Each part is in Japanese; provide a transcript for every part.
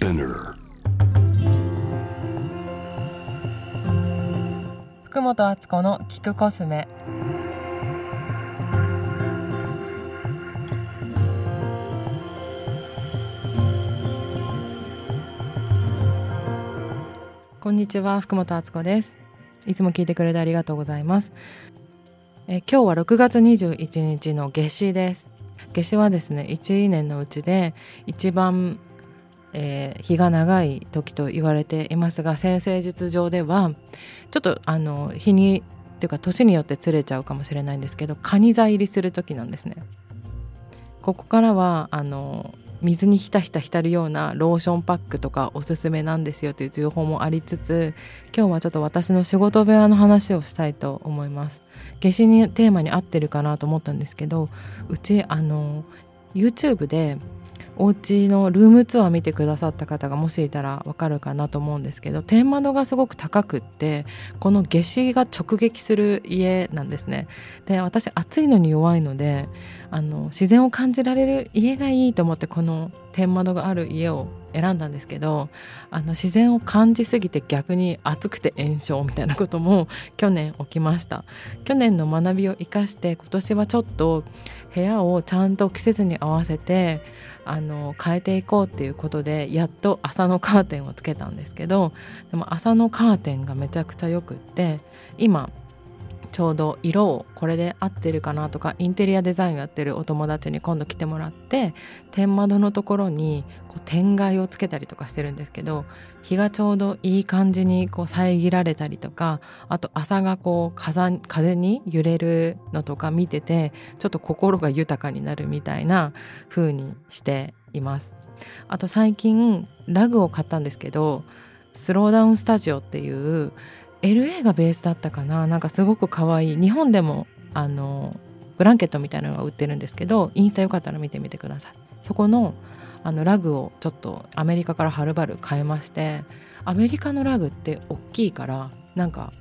Spinner 福本敦子の聞くコスメ。こんにちは福本敦子です。いつも聞いてくれてありがとうございます。え今日は6月21日の夏至です。夏至はですね1年のうちで一番えー日が長い時と言われていますが先生術上ではちょっとあの日にっていうか年によってずれちゃうかもしれないんですけど蟹座入りする時なんですね。ここからはあの水にひたひた浸るようなローションパックとかおすすめなんですよという情報もありつつ今日はちょっと私の仕事部屋の話をしたいと思います夏至にテーマに合ってるかなと思ったんですけどうちあの YouTube でお家のルームツアー見てくださった方がもしいたらわかるかなと思うんですけど天窓がすごく高くってこの夏至が直撃する家なんですね。で私暑いのに弱いのであの自然を感じられる家がいいと思ってこの天窓がある家を選んだんですけどあの自然を感じすぎて逆に暑くて炎症みたいなことも 去年起きました。去年の学びを生かして今年はちょっと部屋をちゃんと季節に合わせてあの変えていこうっていうことでやっと朝のカーテンをつけたんですけどでも朝のカーテンがめちゃくちゃよくって今ちょうど色をこれで合ってるかなとかインテリアデザインをやってるお友達に今度来てもらって天窓のところにこう天蓋をつけたりとかしてるんですけど日がちょうどいい感じにこう遮られたりとかあと朝がこう風風に揺れるのとか見ててちょっと心が豊かになるみたいな風にしています。あと最近ラグを買ったんですけどスローダウンスタジオっていう LA がベースだったかな。なんかすごく可愛い。日本でもあのブランケットみたいなのが売ってるんですけどインスタよかったら見てみてください。そこのあのラグをちょっとアメリカからはるばる変えましてアメリカのラグって大きいからなんか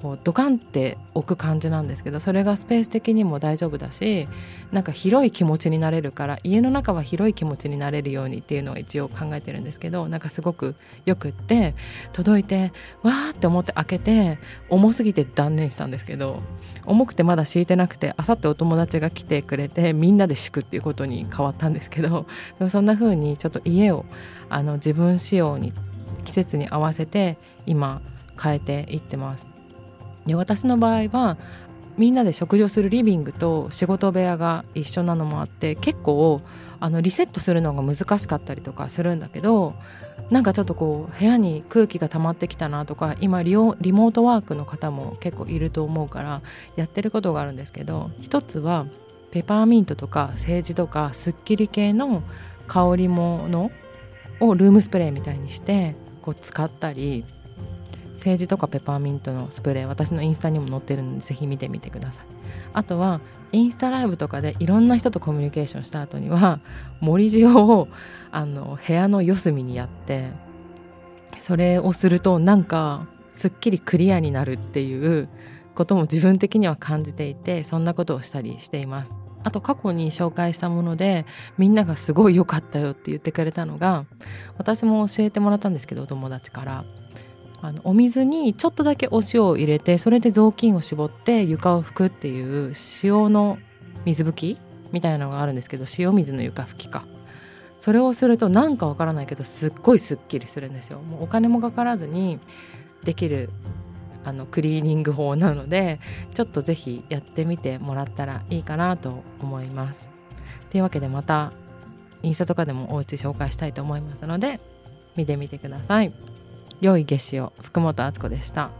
こうドカンって置く感じなんですけどそれがスペース的にも大丈夫だしなんか広い気持ちになれるから家の中は広い気持ちになれるようにっていうのを一応考えてるんですけどなんかすごくよくって届いてわーって思って開けて重すぎて断念したんですけど重くてまだ敷いてなくてあさってお友達が来てくれてみんなで敷くっていうことに変わったんですけどでもそんな風にちょっと家をあの自分仕様に季節に合わせて今変えていってます。で私の場合はみんなで食事をするリビングと仕事部屋が一緒なのもあって結構あのリセットするのが難しかったりとかするんだけどなんかちょっとこう部屋に空気が溜まってきたなとか今リモートワークの方も結構いると思うからやってることがあるんですけど一つはペパーミントとかセージとかすっきり系の香りものをルームスプレーみたいにしてこう使ったりセージとかペパーミントのスプレー私のインスタにも載ってるのでぜひ見てみてください。あとはインスタライブとかでいろんな人とコミュニケーションした後には盛り塩をあの部屋の四隅にやってそれをするとなんかすっきりクリアになるっていうことも自分的には感じていてそんなことをしたりしています。あと過去に紹介したものでみんながすごい良かったよって言ってくれたのが私も教えてもらったんですけどお友達から。あのお水にちょっとだけお塩を入れてそれで雑巾を絞って床を拭くっていう塩の水拭きみたいなのがあるんですけど塩水の床拭きか。それをするとなんかわからないけどすっごいすっきりするんですよ。もうお金もかからずにできるあのクリーニング法なのでちょっとぜひやってみてもらったらいいかなと思います。というわけでまたインスタとかでもお家紹介したいと思いますので見てみてください。良い夏至を福本敦子でした。